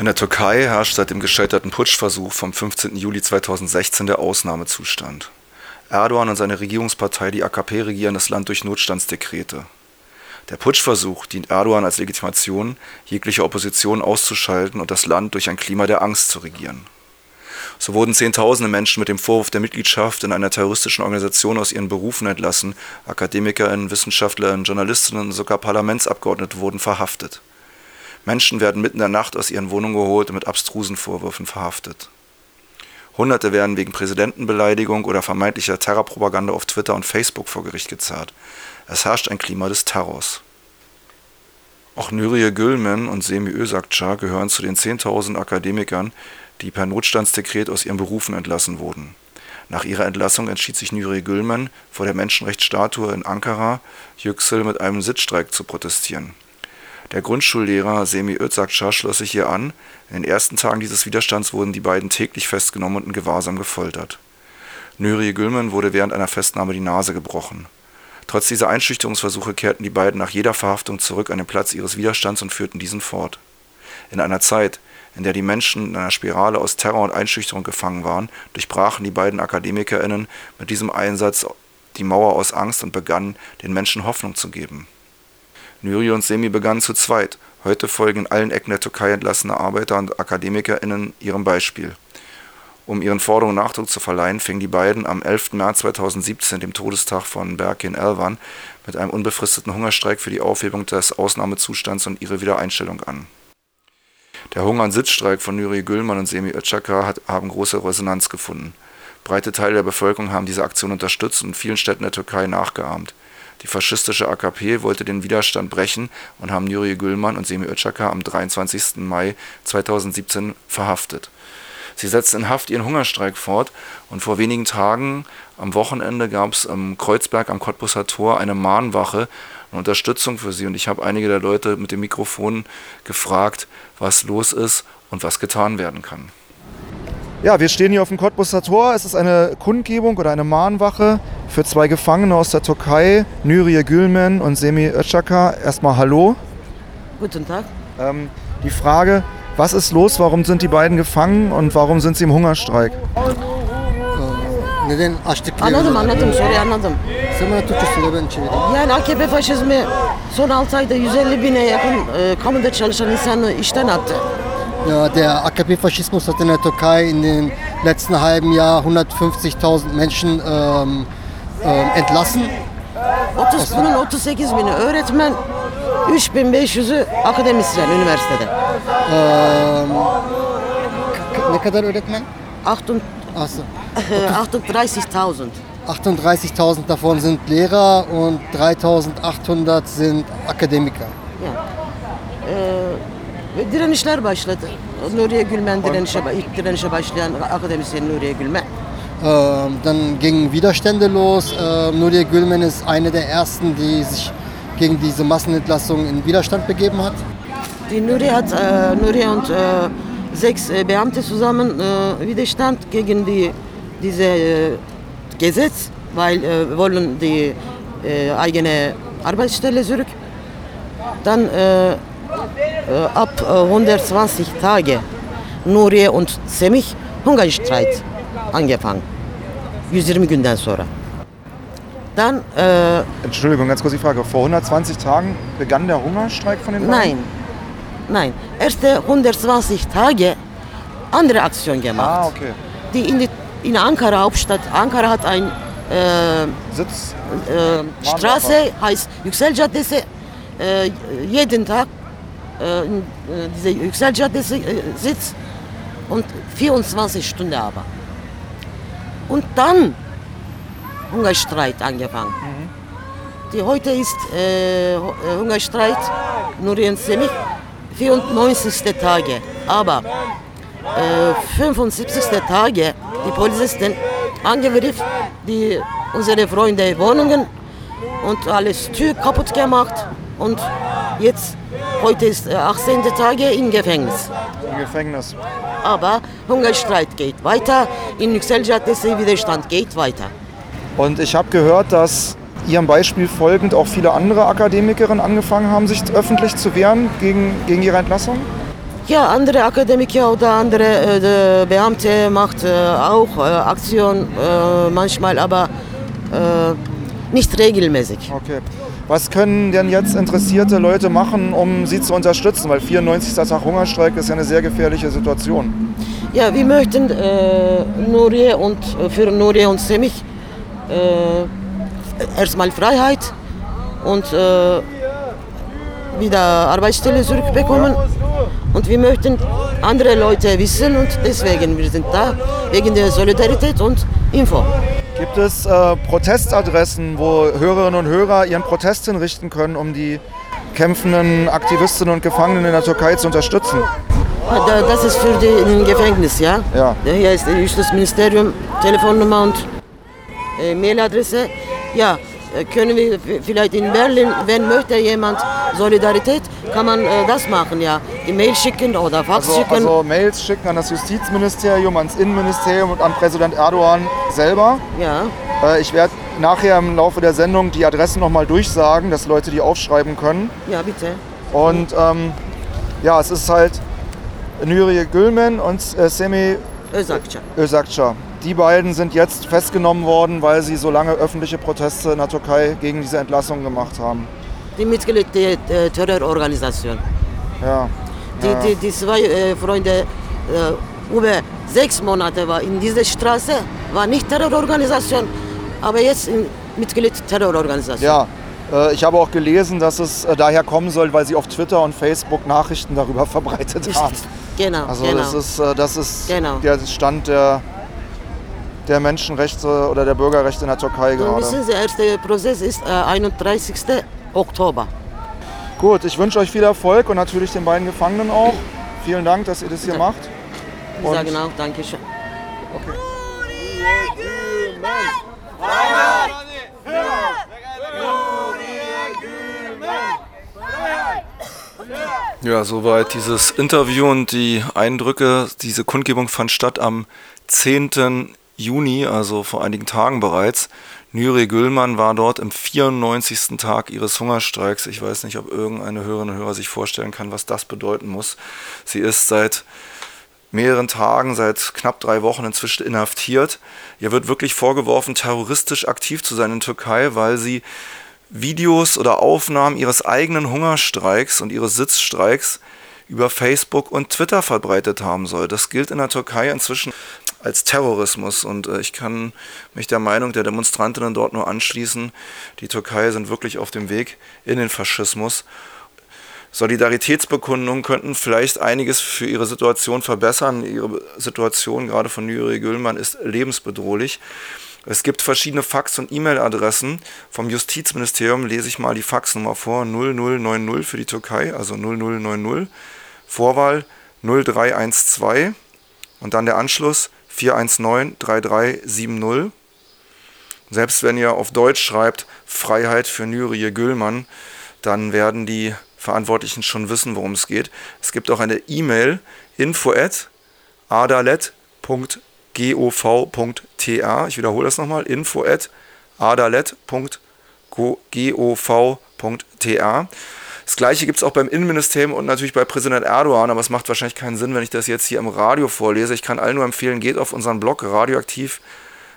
In der Türkei herrscht seit dem gescheiterten Putschversuch vom 15. Juli 2016 der Ausnahmezustand. Erdogan und seine Regierungspartei, die AKP, regieren das Land durch Notstandsdekrete. Der Putschversuch dient Erdogan als Legitimation, jegliche Opposition auszuschalten und das Land durch ein Klima der Angst zu regieren. So wurden Zehntausende Menschen mit dem Vorwurf der Mitgliedschaft in einer terroristischen Organisation aus ihren Berufen entlassen, AkademikerInnen, WissenschaftlerInnen, JournalistInnen und sogar Parlamentsabgeordnete wurden verhaftet. Menschen werden mitten in der Nacht aus ihren Wohnungen geholt und mit abstrusen Vorwürfen verhaftet. Hunderte werden wegen Präsidentenbeleidigung oder vermeintlicher Terrorpropaganda auf Twitter und Facebook vor Gericht gezerrt. Es herrscht ein Klima des Terrors. Auch Nuriye Gülmen und Semi Özakcar gehören zu den 10.000 Akademikern, die per Notstandsdekret aus ihren Berufen entlassen wurden. Nach ihrer Entlassung entschied sich Nuriye Gülmen, vor der Menschenrechtsstatue in Ankara Yüksel mit einem Sitzstreik zu protestieren. Der Grundschullehrer Semi Özakcar schloss sich ihr an. In den ersten Tagen dieses Widerstands wurden die beiden täglich festgenommen und in Gewahrsam gefoltert. Nuri Gülmen wurde während einer Festnahme die Nase gebrochen. Trotz dieser Einschüchterungsversuche kehrten die beiden nach jeder Verhaftung zurück an den Platz ihres Widerstands und führten diesen fort. In einer Zeit, in der die Menschen in einer Spirale aus Terror und Einschüchterung gefangen waren, durchbrachen die beiden AkademikerInnen mit diesem Einsatz die Mauer aus Angst und begannen, den Menschen Hoffnung zu geben. Nuri und Semi begannen zu zweit. Heute folgen in allen Ecken der Türkei entlassene Arbeiter und AkademikerInnen ihrem Beispiel. Um ihren Forderungen Nachdruck zu verleihen, fingen die beiden am 11. März 2017, dem Todestag von Berkin Elvan, mit einem unbefristeten Hungerstreik für die Aufhebung des Ausnahmezustands und ihre Wiedereinstellung an. Der Hunger- und Sitzstreik von Nuri Gülman und Semi Özcakar haben große Resonanz gefunden. Breite Teile der Bevölkerung haben diese Aktion unterstützt und in vielen Städten der Türkei nachgeahmt. Die faschistische AKP wollte den Widerstand brechen und haben Nuri Gülman und Semi Özcakar am 23. Mai 2017 verhaftet. Sie setzten in Haft ihren Hungerstreik fort und vor wenigen Tagen am Wochenende gab es am Kreuzberg am Cottbusser Tor eine Mahnwache und Unterstützung für sie und ich habe einige der Leute mit dem Mikrofon gefragt, was los ist und was getan werden kann. Ja, wir stehen hier auf dem Cottbusser Tor. Es ist eine Kundgebung oder eine Mahnwache für zwei Gefangene aus der Türkei, Nuriye Gülmen und Semi Özcaka. Erstmal Hallo. Guten Tag. Ähm, die Frage, was ist los? Warum sind die beiden gefangen und warum sind sie im Hungerstreik? Neden açtık Anladım anladım soruyu anladım. Sen bana Türkçe söyle ben çevireyim. Yani AKP faşizmi son 6 ayda 150 bine yakın e, kamuda çalışan insanı işten attı. Ja, der AKP-Faschismus hat in der Türkei in den letzten halben Jahr 150.000 Menschen ähm, entlassen. 30 bunun 38 bini öğretmen, 3500'ü akademisyen üniversitede. K- ne kadar öğretmen? Achtun- Achso. 38.000. 38.000 davon sind Lehrer und 3.800 sind Akademiker. Yani. Ee, ve direnişler başladı. Nuriye Gülmen direnişe, ilk direnişe başlayan akademisyen Nuriye Gülmen. Ähm, dann gingen Widerstände los. Ähm, Nuriye Gülmen ist eine der ersten, die sich gegen diese Massenentlassung in Widerstand begeben hat. Die Nuriye hat, äh, Nuriye und äh, sechs äh, Beamte zusammen äh, Widerstand gegen die, diese äh, Gesetz, weil äh, wollen die äh, eigene Arbeitsstelle zurück. Dann äh, äh, ab äh, 120 Tage Nuriye und Semih Hungerstreit angefangen. 120 günden sonra. Dann, äh, Entschuldigung, ganz kurz die Frage. Vor 120 Tagen begann der Hungerstreik von den nein, nein, erste 120 Tage andere Aktion gemacht. Ah, okay. Die in, die, in Ankara Hauptstadt, Ankara hat ein äh, Sitz. äh, Straße, heißt Yüksel Caddesi, äh, jeden Tag äh, äh, diese Yüksel Caddesi äh, sitzt und 24 Stunden aber. Und dann Hungerstreit angefangen. Die heute ist äh, äh, Hungerstreit nur in Semih 94. Tage, aber äh, 75. Tage die Polizisten angegriffen, die unsere Freunde Wohnungen und alles Tür kaputt gemacht und jetzt heute ist äh, 18. Tage im Gefängnis. Im Gefängnis. Aber Hungerstreit geht weiter, in Yüksel Caddesi Widerstand geht weiter. Und ich habe gehört, dass Ihrem Beispiel folgend auch viele andere Akademikerinnen angefangen haben, sich öffentlich zu wehren gegen, gegen ihre Entlassung? Ja, andere Akademiker oder andere äh, Beamte macht äh, auch äh, Aktion äh, manchmal, aber äh, nicht regelmäßig. Okay. Was können denn jetzt interessierte Leute machen, um sie zu unterstützen? Weil 94. Tag Hungerstreik ist ja eine sehr gefährliche Situation. Ja, wir möchten äh, Nurie und äh, für Nurie und Semich äh, erstmal Freiheit und äh, wieder Arbeitsstelle zurückbekommen. Und wir möchten andere Leute wissen und deswegen wir sind da wegen der Solidarität und Info. Gibt es äh, Protestadressen, wo Hörerinnen und Hörer ihren Protest hinrichten können, um die kämpfenden Aktivistinnen und Gefangenen in der Türkei zu unterstützen? Da- Das ist für die im Gefängnis, ja? Ja. Hier ist das Justizministerium, Telefonnummer und äh, Mailadresse. Ja, können wir vielleicht in Berlin, wenn möchte jemand Solidarität, kann man äh, das machen, ja. Die Mail schicken oder Fax Also, schicken. also Mails schicken an das Justizministerium, ans Innenministerium und an Präsident Erdogan selber. ja. Äh, ich werde nachher im Laufe der Sendung die Adressen nochmal durchsagen, dass Leute die aufschreiben können. ja, bitte. Und ähm, ja, es ist halt Nuriye Gülmen und äh, Semih Özakça. Özakça. Die beiden sind jetzt festgenommen worden, weil sie so lange öffentliche Proteste in der Türkei gegen diese Entlassung gemacht haben. Die Mitglied der äh, Terrororganisation. Ja. Die, ja. die, die zwei äh, Freunde äh, über sechs Monate war in dieser Straße, war nicht Terrororganisation, aber jetzt in Mitglied Terrororganisation. ja. Äh, ich habe auch gelesen, dass es äh, daher kommen soll, weil sie auf Twitter und Facebook Nachrichten darüber verbreitet haben. Genau, Also genau. das ist, äh, das ist Genau. der Stand der, der Menschenrechte oder der Bürgerrechte in der Türkei Und gerade. wissen Sie, der erste Prozess ist äh, 31. Oktober. Gut, ich wünsche euch viel Erfolg und natürlich den beiden Gefangenen auch. Vielen Dank, dass ihr das hier macht. Wir Und- sagen auch Dankeschön. Ja, soweit dieses Interview und die Eindrücke. Diese Kundgebung fand statt am 10. Juni, also vor einigen Tagen bereits. Nuri Güllmann war dort im 94. Tag ihres Hungerstreiks. Ich weiß nicht, ob irgendeine Hörerin und Hörer sich vorstellen kann, was das bedeuten muss. Sie ist seit mehreren Tagen, seit knapp drei Wochen inzwischen inhaftiert. Ihr wird wirklich vorgeworfen, terroristisch aktiv zu sein in Türkei, weil sie Videos oder Aufnahmen ihres eigenen Hungerstreiks und ihres Sitzstreiks über Facebook und Twitter verbreitet haben soll. Das gilt in der Türkei inzwischen als Terrorismus und äh, ich kann mich der Meinung der Demonstrantinnen dort nur anschließen. Die Türkei sind wirklich auf dem Weg in den Faschismus. Solidaritätsbekundungen könnten vielleicht einiges für ihre Situation verbessern. Ihre Situation gerade von Nuri Gülman ist lebensbedrohlich. Es gibt verschiedene Fax- und E-Mail-Adressen. Vom Justizministerium lese ich mal die Faxnummer vor. 0090 für die Türkei, also 0090. Vorwahl 0312 und dann der Anschluss 419 3370. Selbst wenn ihr auf Deutsch schreibt Freiheit für Nuriye Gülmann, dann werden die Verantwortlichen schon wissen, worum es geht. Es gibt auch eine E-Mail info at adalet.gov.ta. Ich wiederhole das nochmal, info at adalet.gov.ta. Das gleiche gibt es auch beim Innenministerium und natürlich bei Präsident Erdogan, aber es macht wahrscheinlich keinen Sinn, wenn ich das jetzt hier im Radio vorlese. Ich kann allen nur empfehlen, geht auf unseren Blog radioaktiv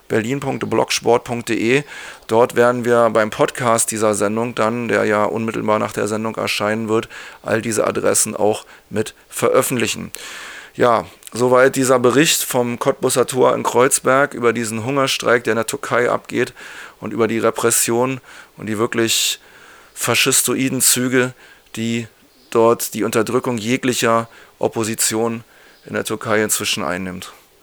berlin.blogsport.de. Dort werden wir beim Podcast dieser Sendung dann, der ja unmittelbar nach der Sendung erscheinen wird, all diese Adressen auch mit veröffentlichen. Ja, soweit dieser Bericht vom Cottbusser Tor in Kreuzberg über diesen Hungerstreik, der in der Türkei abgeht und über die Repression und die wirklich faschistoiden Züge, die dort die Unterdrückung jeglicher Opposition in der Türkei inzwischen einnimmt.